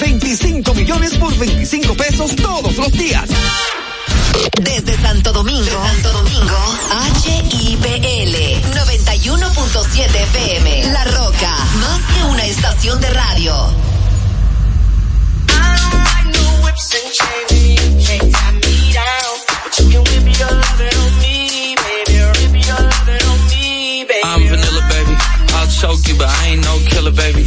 25 millones por 25 pesos todos los días. Desde Santo Domingo, Santo Domingo, HIPL 91.7 FM. La Roca, más que una estación de radio. I'm vanilla, baby. I'll choke you, but I ain't no killer, baby.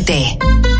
917.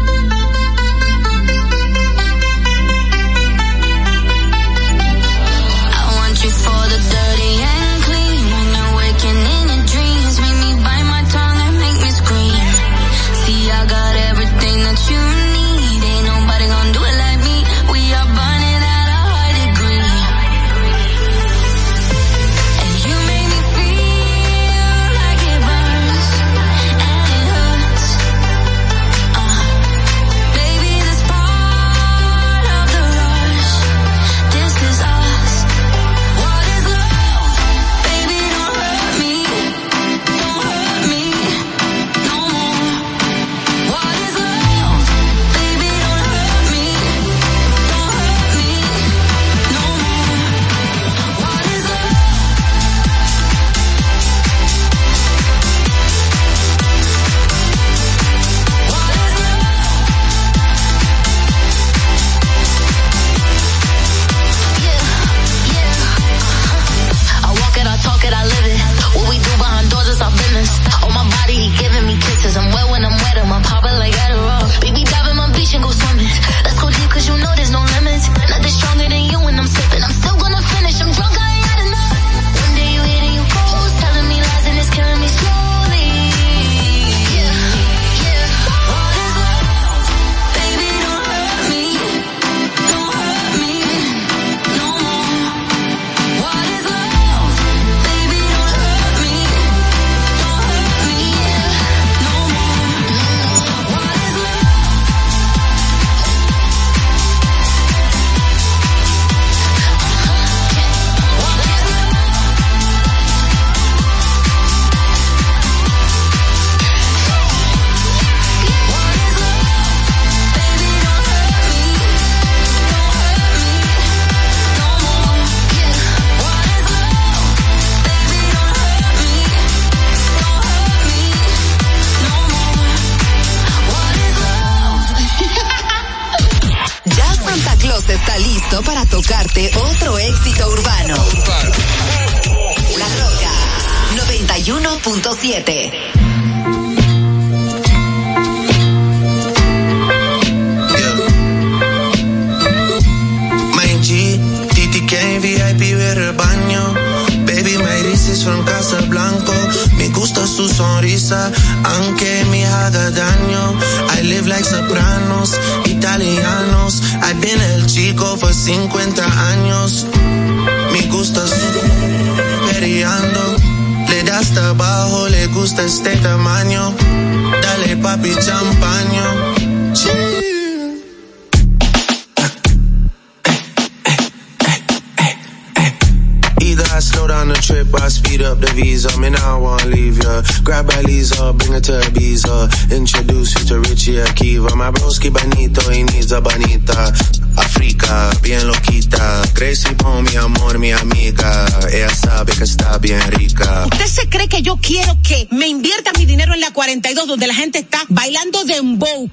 Slow down the trip, I speed up the visa. Me now I wanna leave ya. Grab a Lisa, bring her to Ibiza. Introduce you to Richie Akiva. My broski bonito, he needs a bonita. Africa, bien loquita. Crazy por mi amor, mi amiga. Ella sabe que está bien rica. ¿Usted se cree que yo quiero que me invierta mi dinero en la 42 donde la gente está bailando dembow?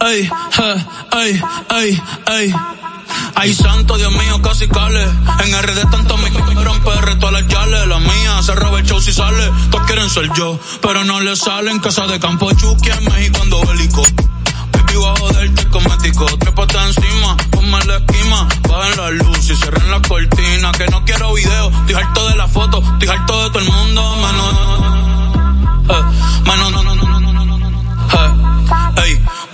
Ay, ay, ay, ay. Ay, santo, Dios mío, casi cale. En RD tanto me quieren PR, todas las yales. La mía se el show si sale. Todos quieren ser yo, pero no le salen. Casa de campo Chucky en México ando bélico. Baby, voy a joderte cosmético. Trépate encima, ponme la esquima. Bajen la luz y cierren la cortina. Que no quiero video, estoy harto de la foto. Estoy harto de todo el mundo, menos... Eh, menos, no, no, no, no, no, no, no. Eh, ey.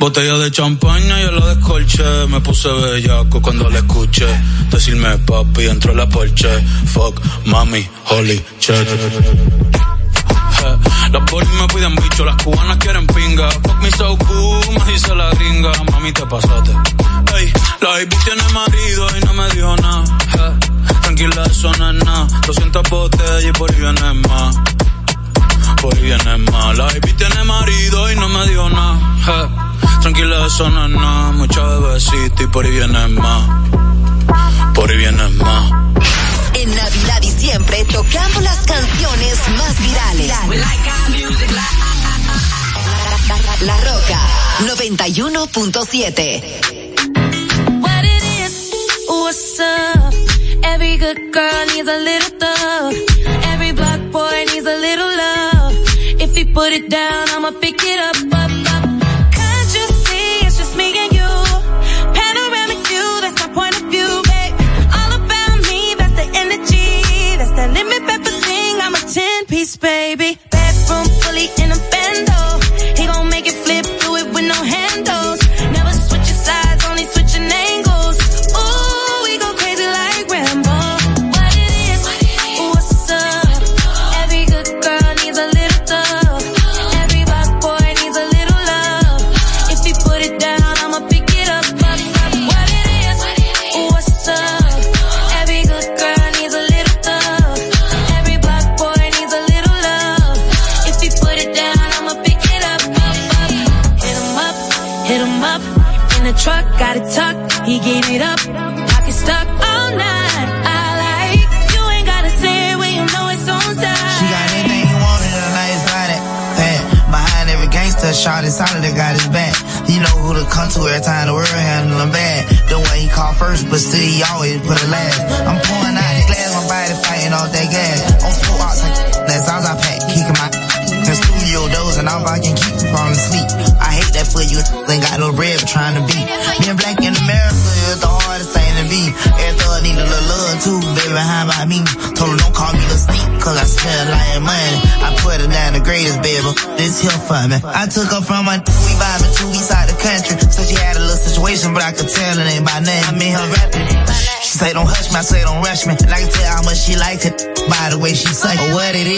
Botella de champaña, yo la descolché. Me puse bellaco cuando la escuché. Decirme papi, entró en la porche. Fuck, mami, holy shit. Las bolis me piden bicho, las cubanas quieren pinga. Fuck me so cool, me dice la gringa. Mami, te pasaste. Ey, la baby tiene marido y no me dijo nada. Tranquila, eso no es nada. 200 botellas y por ahí viene más. Por ahí viene más. La baby tiene marido y no me dijo nada. Tranquila, eso no es nada. Mucha bebecita y por ahí viene más. Por ahí viene más. En Navidad y siempre tocamos las canciones más virales. La Roca 91.7 What it is, what's up? Every good girl needs a little thug. Every black boy needs a little love. If you put it down, I'ma pick it up, up, up.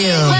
Yeah.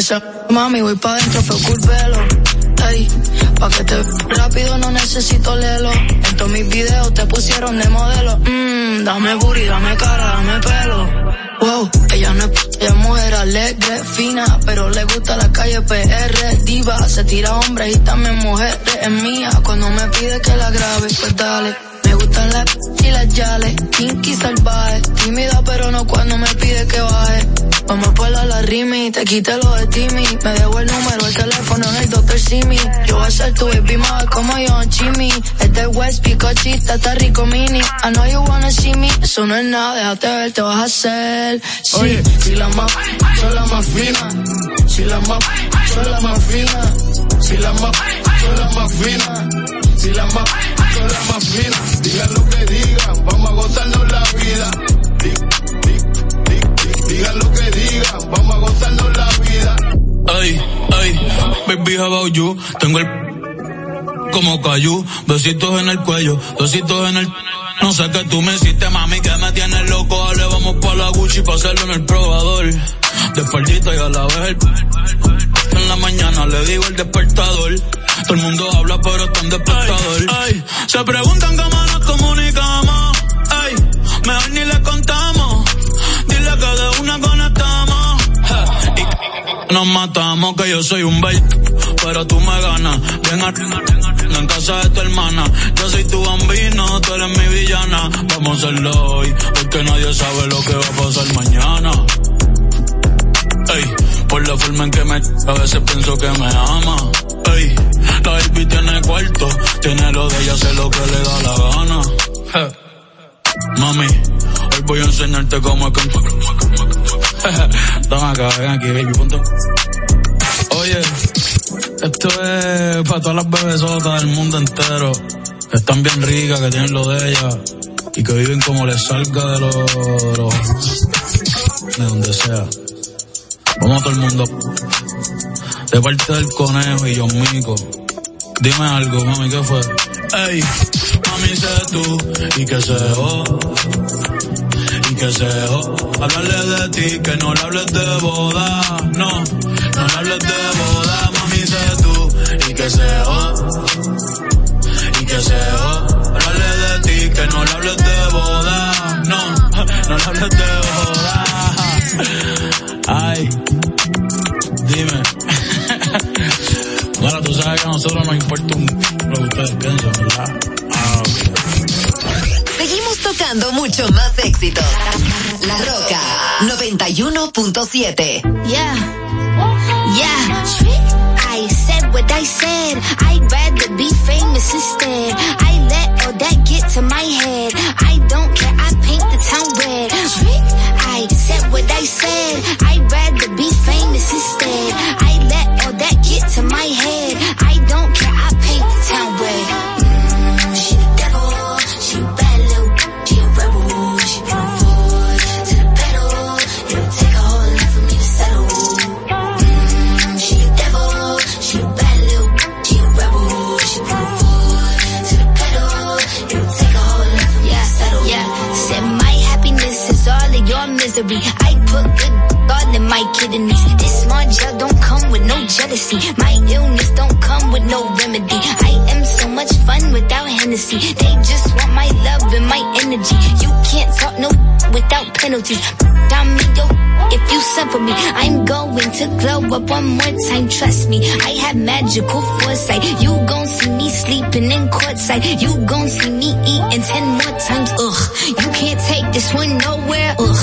Esa mami voy pa' dentro, fue culpelo. Ey, pa' que te rápido no necesito lelo. En todos mis videos te pusieron de modelo. Mmm, dame booty, dame cara, dame pelo. Wow, ella no es, ella es mujer alegre, fina, pero le gusta la calle PR, diva, se tira hombres y también mujeres, es mía, cuando me pide que la grabe, pues dale. Gustan las y las yales, kinky salvaje, tímida pero no cuando me pide que baje. Vamos por la, la rimi, te quité lo de Timmy, me dejo el número, el teléfono en el Dr. Simi. Yo voy a ser tu baby mama como yo en Chimmy. Es de West, picochita, está rico mini. I know you wanna see me, eso no es nada, déjate ver, te vas a hacer. Sí, Oye, si la más, son la más fina. Si la más, son la más fina. Si la más, son la más fina. Si la más, la más fina. Digan lo que digan, vamos a gozarnos la vida. Di- di- di- di- Digan lo que digan, vamos a gozarnos la vida. Ay, ay, baby, how about you? Tengo el como cayú, besitos en el cuello, besitos en el... No sé qué tú me hiciste, mami, que me tienes loco. Dale, vamos pa' la Gucci pa' hacerlo en el probador. De y a la vez el... En la mañana le digo el despertador. Todo el mundo habla, pero está en despertador. Ay, se preguntan cómo nos comunicamos. Ay, mejor ni le contamos. Dile que de una conectamos. Ja, y nos matamos, que yo soy un bait, pero tú me ganas. Ven a en casa de tu hermana. Yo soy tu bambino, tú eres mi villana. Vamos a hacerlo hoy, porque nadie sabe lo que va a pasar mañana. Ey, por la forma en que me a veces pienso que me ama. Ey, la baby tiene cuarto, tiene lo de ella, hace lo que le da la gana. Mami, hoy voy a enseñarte cómo es que... Toma acá, ven aquí, baby, punto. Oye, esto es para todas las bebesotas del mundo entero, que están bien ricas, que tienen lo de ella, y que viven como les salga de los... De, de donde sea. Vamos a todo el mundo. De parte del conejo y yo Mico. Dime algo, mami, ¿qué fue? Ey, mami, sé tú, y que se oh, y que se oh. Hablarle de ti, que no le hables de boda, no, no le hables de boda, mami, sé tú, y que se oh, y que se oh. Hablarle de ti, que no le hables de boda, no, no le hables de boda. Ay, dime. Bueno, tú sabes que a nosotros nos importa un lo que ustedes piensan, ¿verdad? Ah, Seguimos tocando mucho más éxitos. La Roca 91.7. Yeah. Yeah. I said what I said. I'd rather be famous instead. I let all that get to my head. I don't care. I paint the town red. I said what I said. I'd rather be famous instead. To my head. My illness don't come with no remedy. I am so much fun without Hennessy. They just want my love and my energy. You can't talk no without penalties. Me if you for me, I'm going to glow up one more time. Trust me, I have magical foresight. You gon' see me sleeping in courtside. You gon' see me eating ten more times. Ugh, you can't take this one nowhere. Ugh,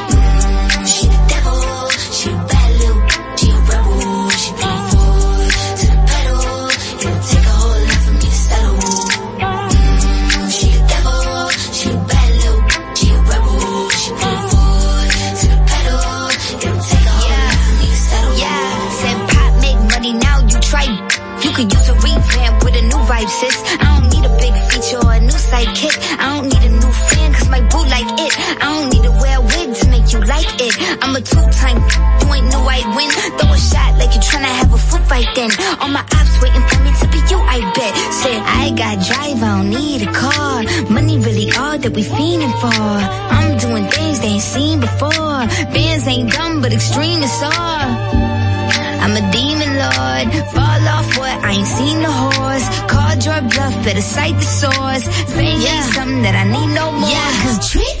I'm a two-time, you ain't knew I'd win. Throw a shot like you tryna have a foot fight then. All my ops waiting for me to be you, I bet. Said I got drive, I don't need a car. Money really all that we fiending for. I'm doing things they ain't seen before. Bands ain't dumb, but extreme is all. I'm a demon lord. Fall off what? I ain't seen the horse. Call your bluff, better cite the source. Fame ain't something that I need no more. Yeah, cause trick.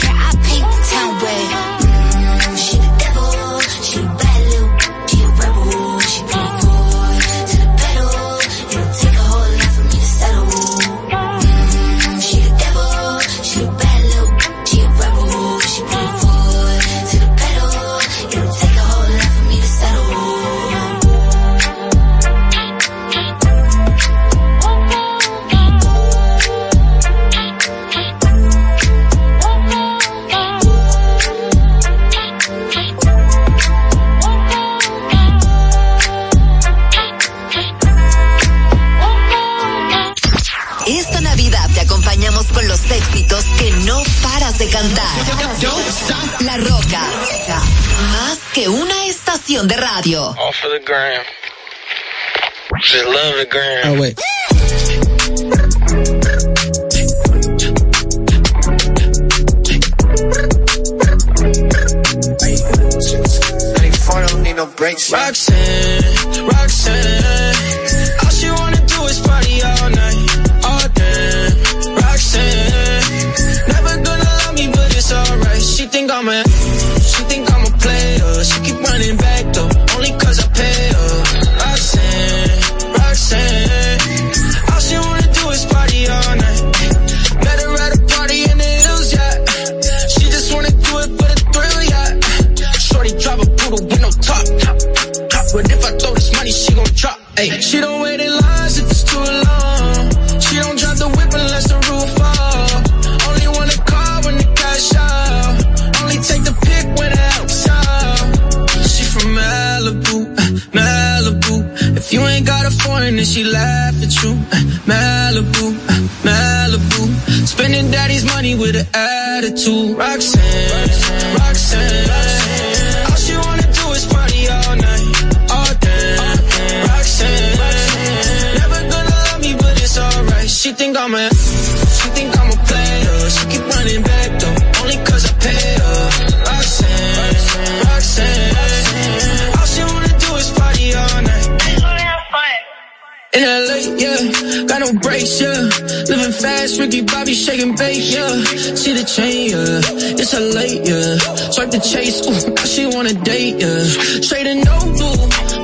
yeah, late, yeah. Got no brakes, yeah. Living fast, Ricky Bobby shaking bass. yeah. See the chain, yeah. It's her late, yeah. Swipe the chase, ooh, she wanna date, yeah. Straight and no blue,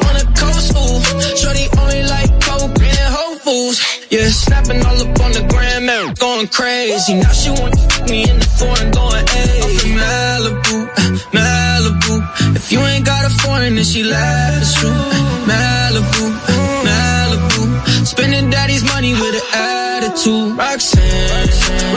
on a coast, ooh. Shorty only like coke and whole fools, yeah. Snapping all up on the gram, man, going crazy. Now she wanna fuck me in the foreign, going, hey, Malibu, Malibu. If you ain't got a foreign, then she laughs, true, Malibu. Spending daddy's money with an attitude. Roxanne.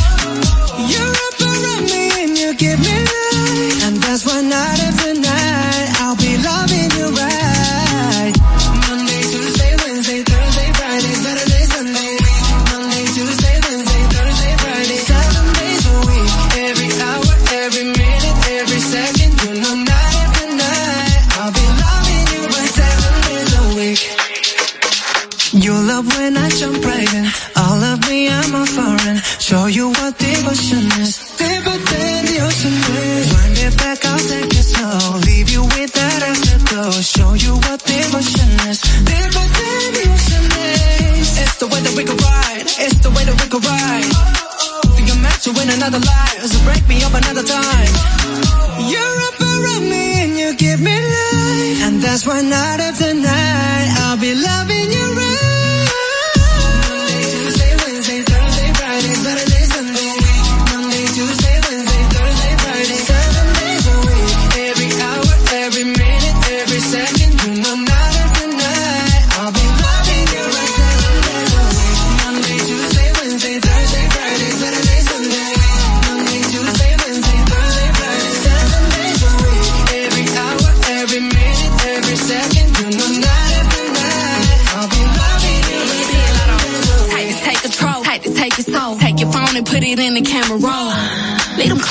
another lie, so break me up another time. You're up around me and you give me life, and that's why night after night I'll be loving.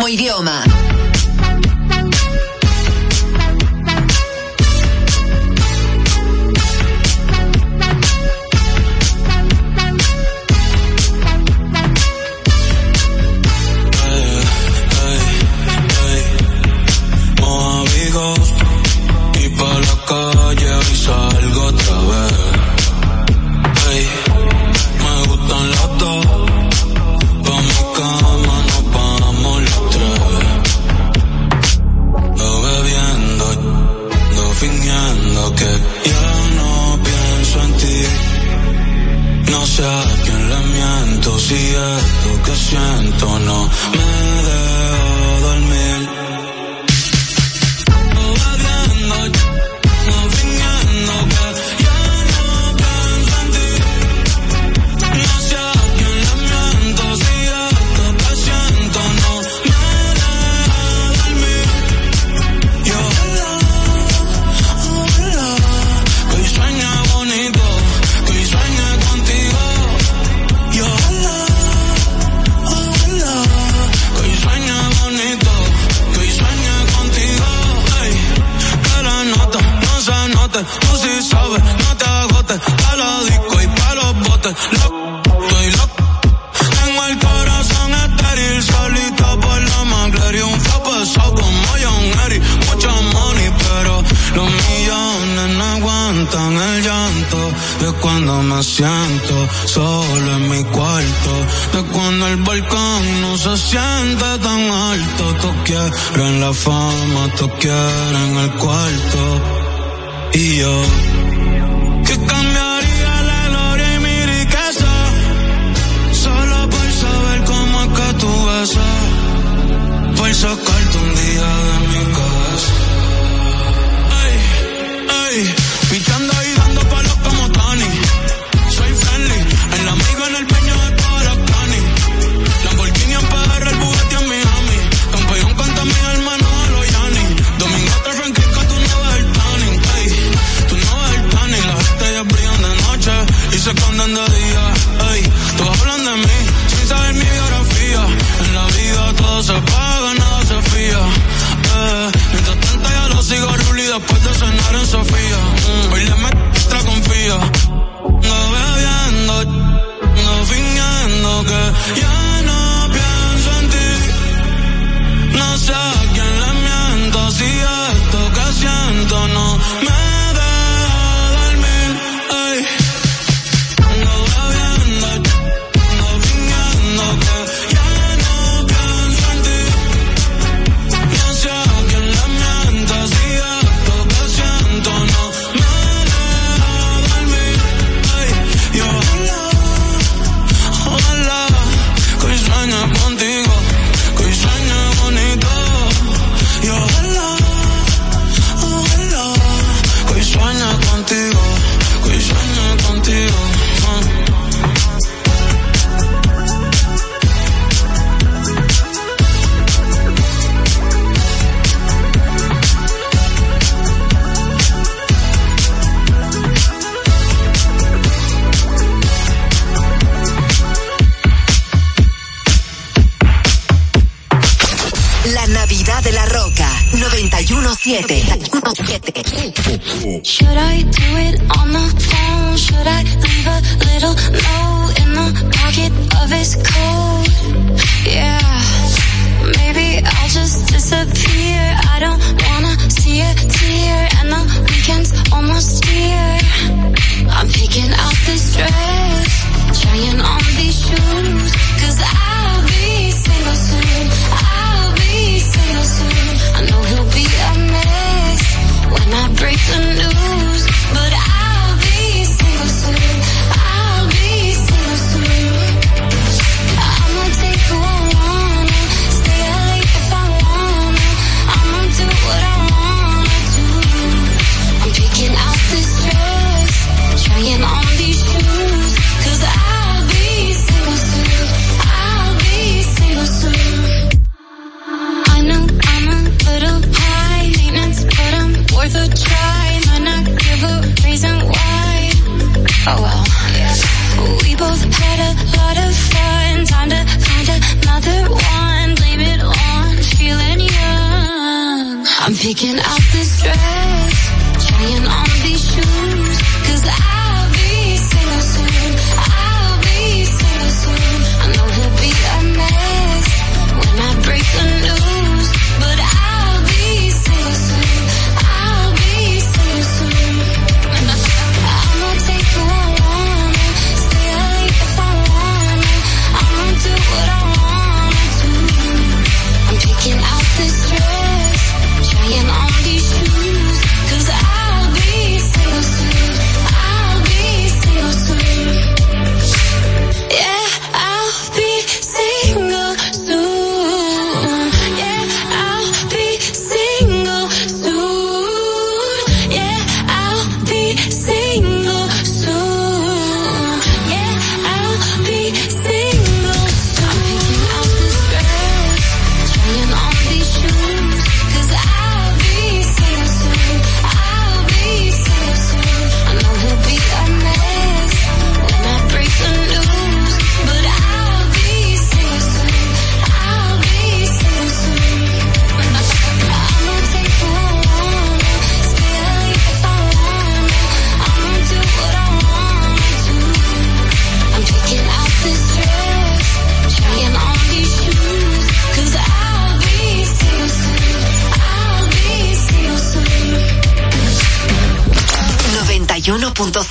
mismo idioma.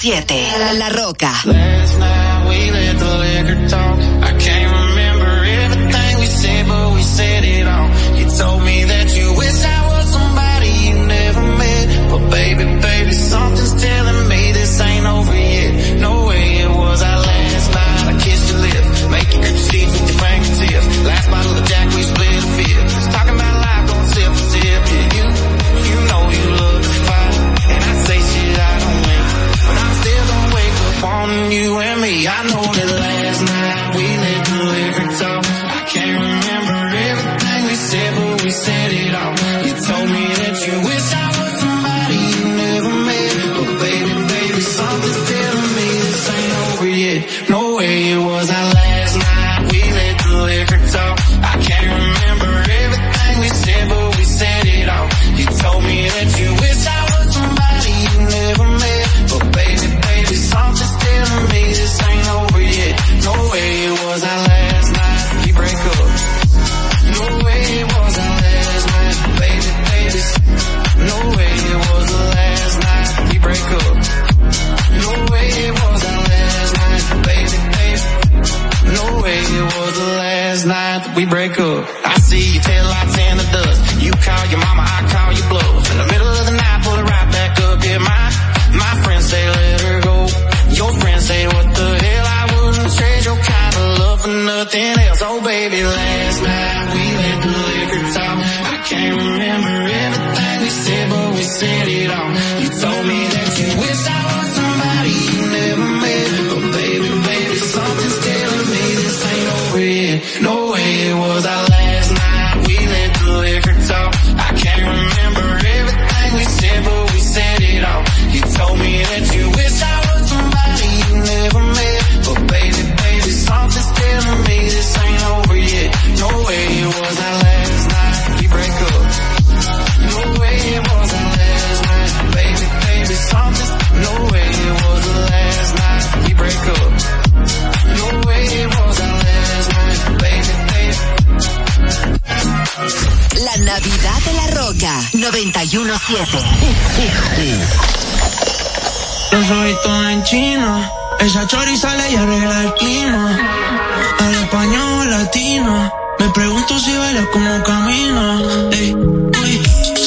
La Roca. last night. We let the liquor talk. I can't remember everything we said, but we said it all. You told me that you wish I was somebody you never met. But baby, baby, something's telling me this ain't over yet. No way it was. I 917. Yo soy todo en China. Esa chori sale y arregla el clima. Al español latino. Me pregunto si baila como camina. Ey, ey.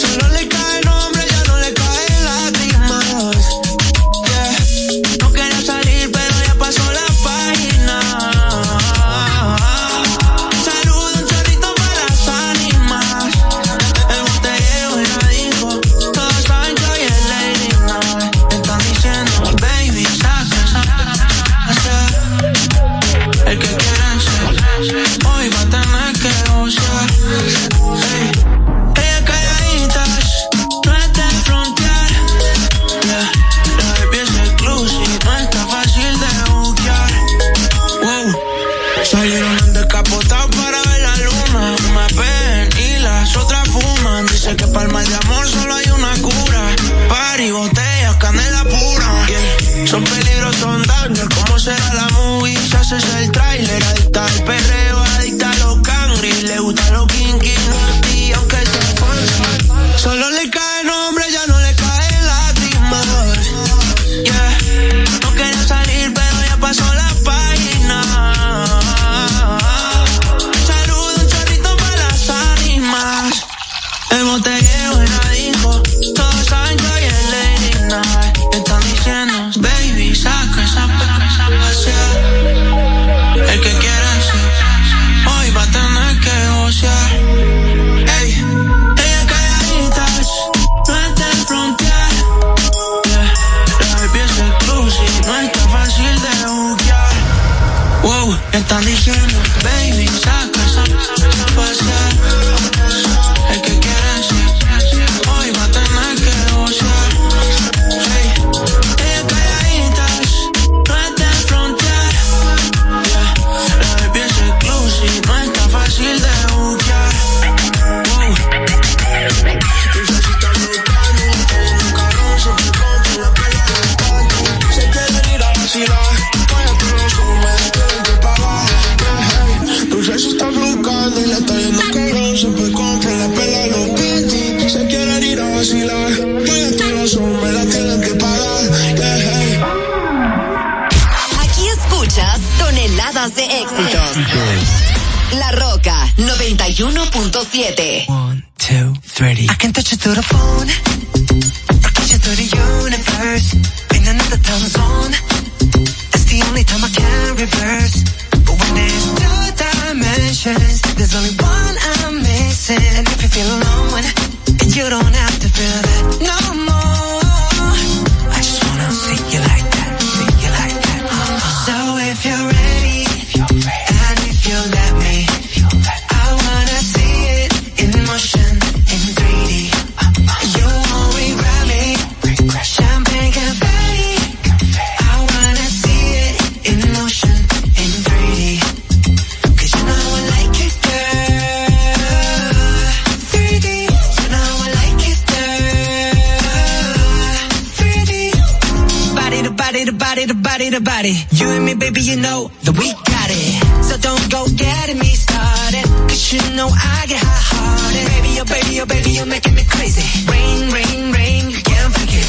body. You and me, baby, you know that we got it. So don't go getting me started. Cause you know I get hot hearted. Baby, oh baby, oh baby, you're making me crazy. Rain, rain, rain, you can't forget.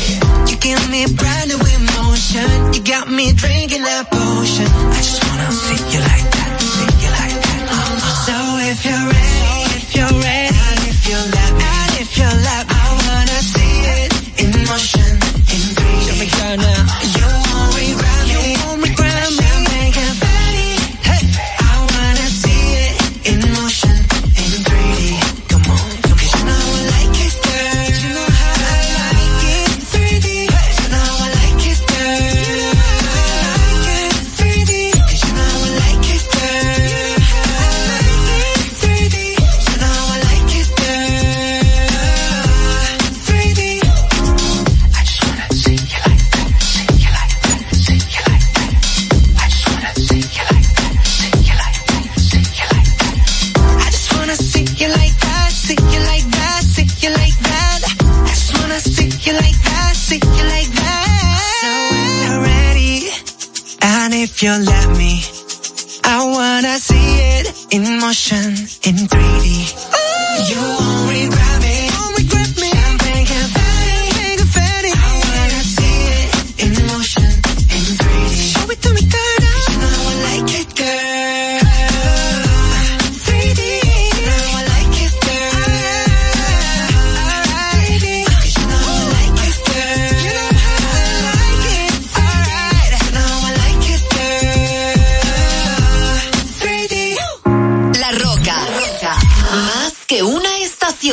You give me brand new emotion. You got me drinking that potion. I just wanna see you like that, see you like that. Oh, oh. So if you're ready.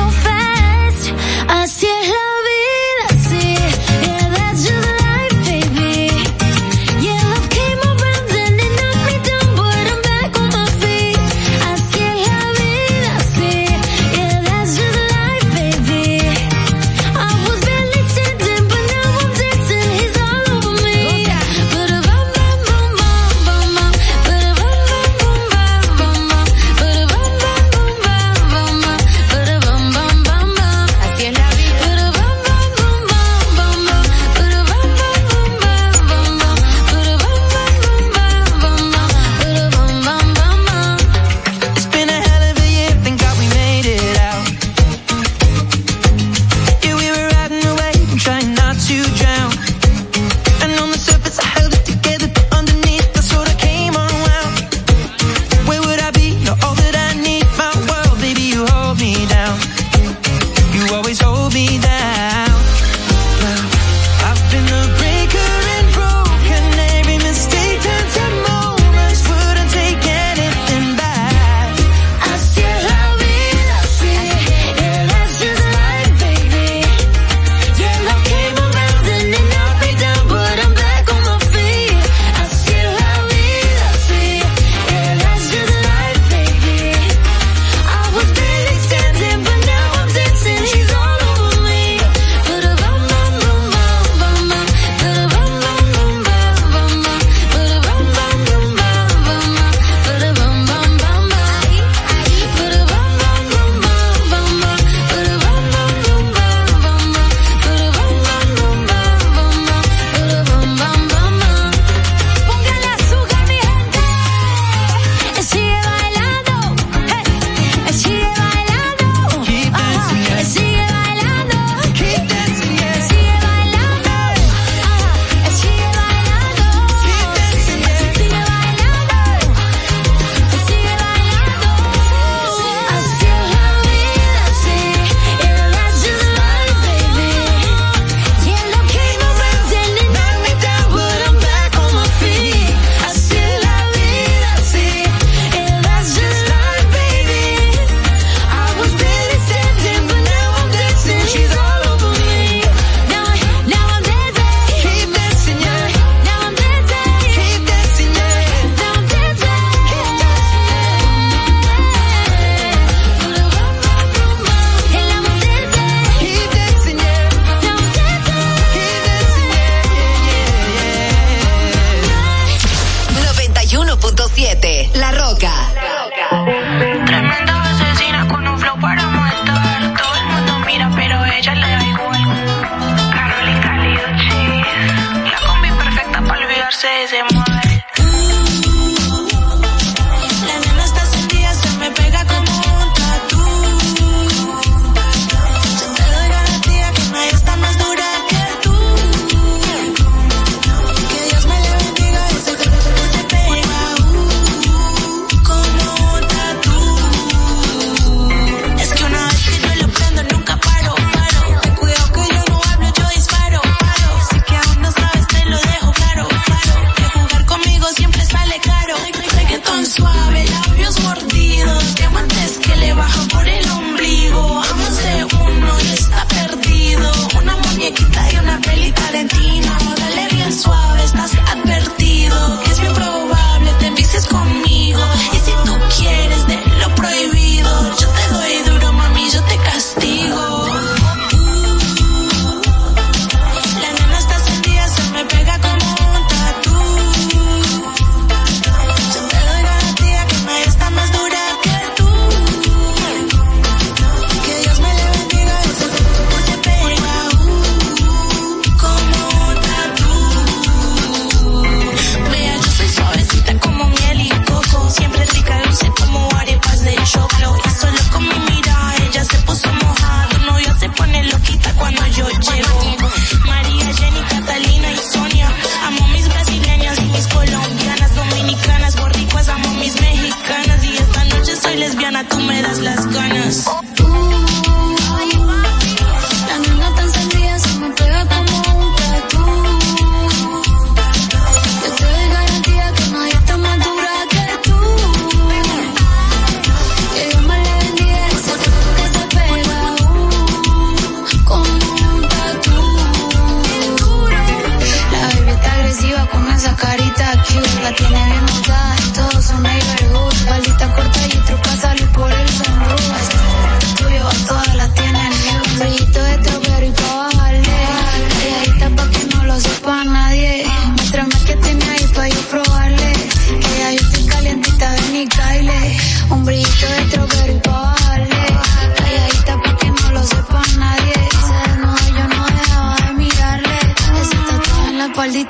so fast.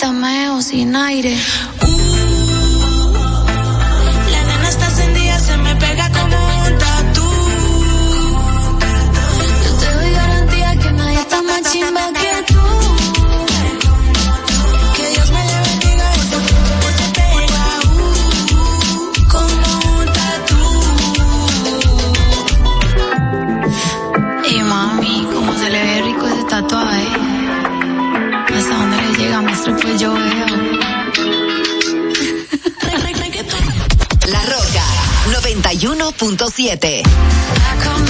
tameo sin aire. Uh, la nena está encendida, se me pega como un tatu. Yo te doy garantía que nadie está más chimba 106.7.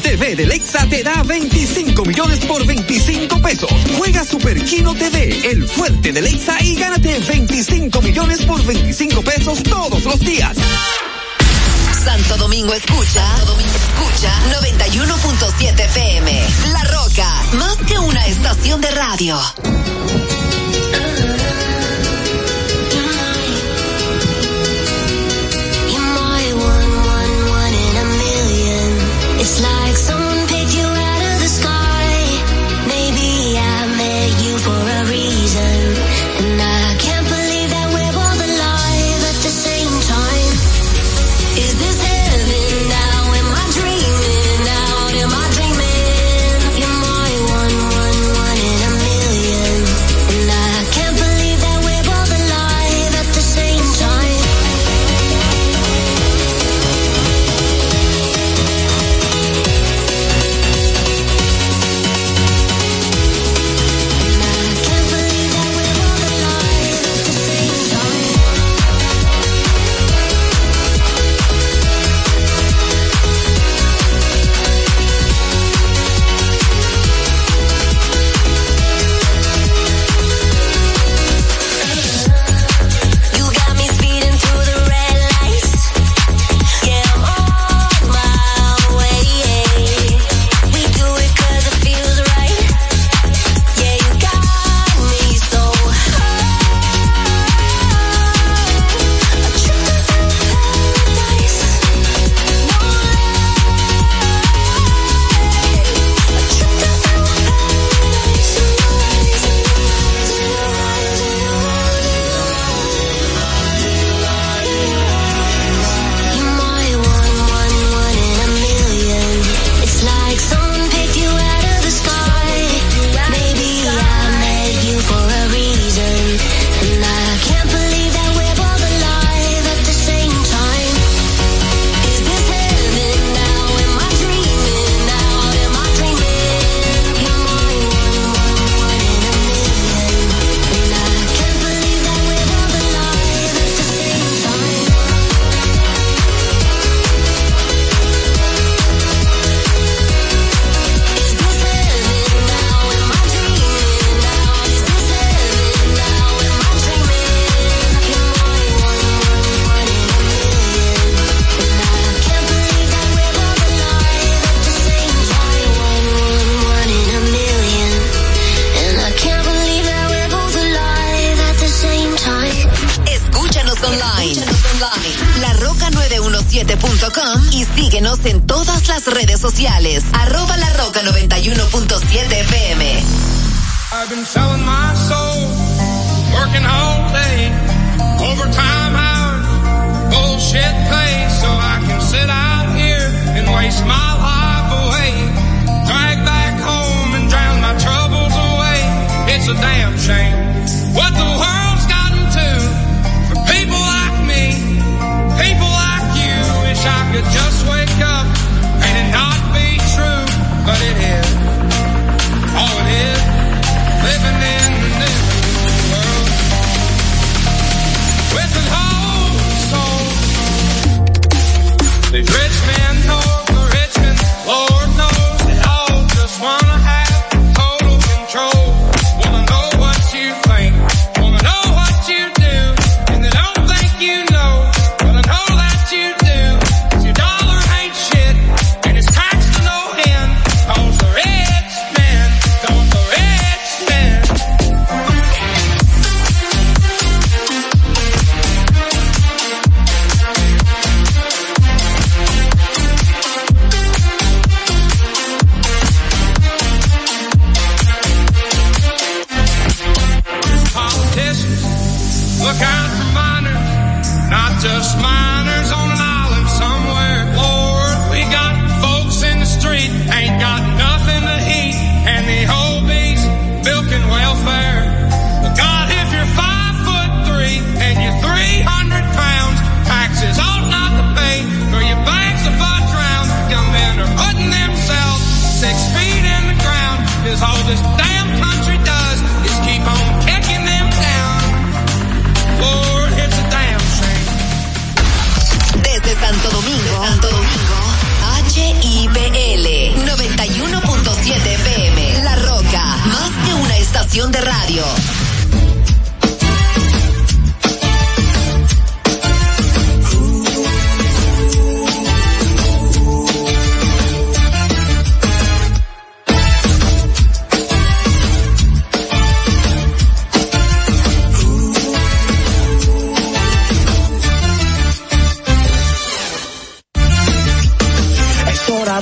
TV de Lexa te da 25 millones por 25 pesos. Juega Super Kino TV, el fuerte de Lexa y gánate 25 millones por 25 pesos todos los días. Santo Domingo escucha, escucha 91.7 FM. La Roca, más que una estación de radio.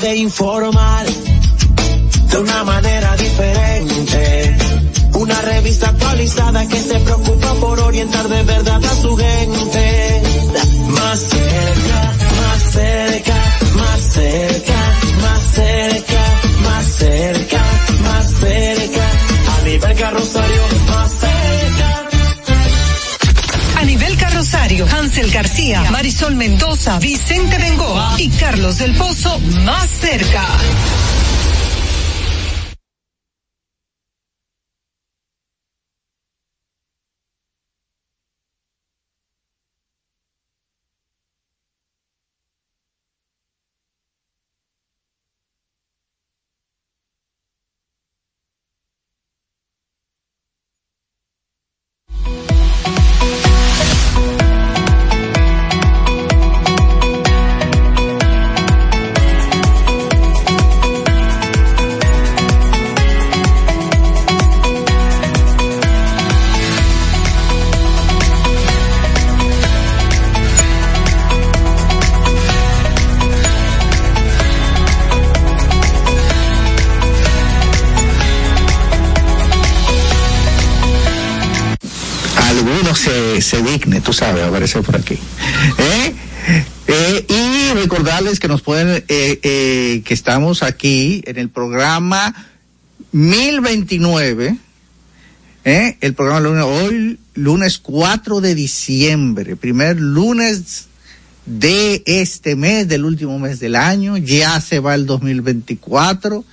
De informar de una manera diferente. Una revista actualizada que se preocupa por orientar de verdad a su gente. García, Marisol Mendoza, Vicente Bengoa y Carlos del Pozo más cerca. Por aquí. ¿Eh? Eh, y recordarles que nos pueden, eh, que estamos aquí en el programa 1029, ¿eh? el programa lunes, hoy lunes 4 de diciembre, primer lunes de este mes, del último mes del año, ya se va el 2024,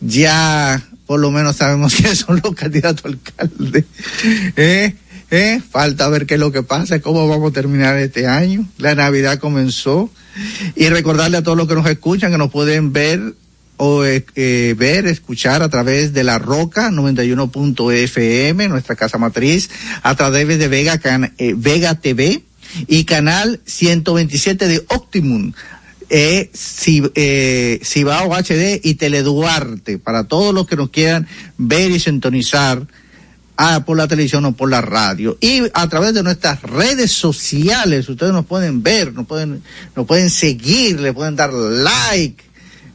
ya por lo menos sabemos quiénes son los candidatos a alcalde. ¿Eh? Falta ver qué es lo que pasa, cómo vamos a terminar este año. La Navidad comenzó. Y recordarle a todos los que nos escuchan que nos pueden ver o eh, eh, ver, escuchar a través de la Roca 91.fm, nuestra casa matriz, a través de Vega, Can- eh, Vega TV y canal 127 de Optimum. Eh, eh, Cibao HD y Teleduarte, para todos los que nos quieran ver y sintonizar ah, por la televisión o por la radio. Y a través de nuestras redes sociales, ustedes nos pueden ver, nos pueden, nos pueden seguir, le pueden dar like,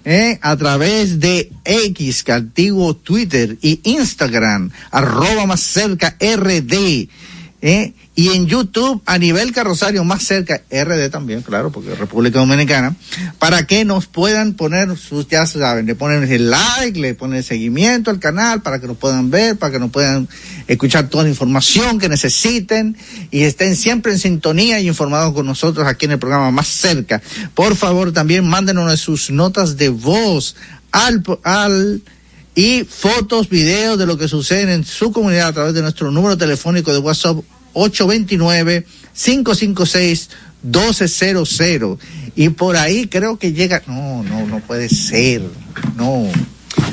¿eh? a través de X, que antiguo Twitter, y Instagram, arroba más cerca RD. ¿eh? Y en YouTube a nivel carrosario más cerca, RD también, claro, porque República Dominicana, para que nos puedan poner sus, ya saben, le ponen el like, le ponen el seguimiento al canal para que nos puedan ver, para que nos puedan escuchar toda la información que necesiten y estén siempre en sintonía y informados con nosotros aquí en el programa más cerca. Por favor, también mándenos sus notas de voz al, al, y fotos, videos de lo que sucede en su comunidad a través de nuestro número telefónico de WhatsApp 829-556-1200. Y por ahí creo que llega, no, no, no puede ser, no.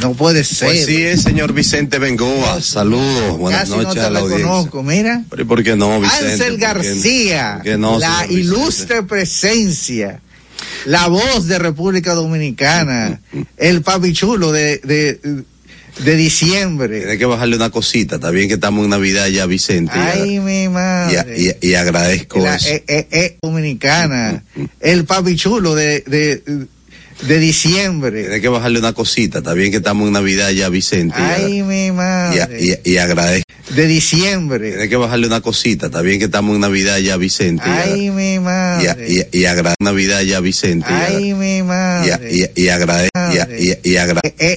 No puede ser. Pues sí, es señor Vicente Bengoa. Saludos, buenas Casi noches no te a la reconozco, mira. Pero ¿y por qué no, Vicente? Ansel ¿Por qué- García, por qué no, la señor Vicente? ilustre presencia, la voz de República Dominicana, el papi chulo de, de, de diciembre. Tiene que bajarle una cosita. Está bien que estamos en Navidad ya, Vicente. y Ay, mi y, madre. y- y agradezco la eso. eh, eh, eh, dominicana, el papi chulo de, de, de diciembre. Tiene que bajarle una cosita. Está bien que estamos en Navidad ya, Vicente. y Ay, mi y, madre. y- y agradezco. De diciembre. Tiene que bajarle una cosita. Está bien que estamos en Navidad ya, Vicente. y Ay, mi y, madre. y, y agradezco Navidad ya, Vicente. y- Ay, mi y, madre. y, y agradezco. y- y- y agradezco. Eh,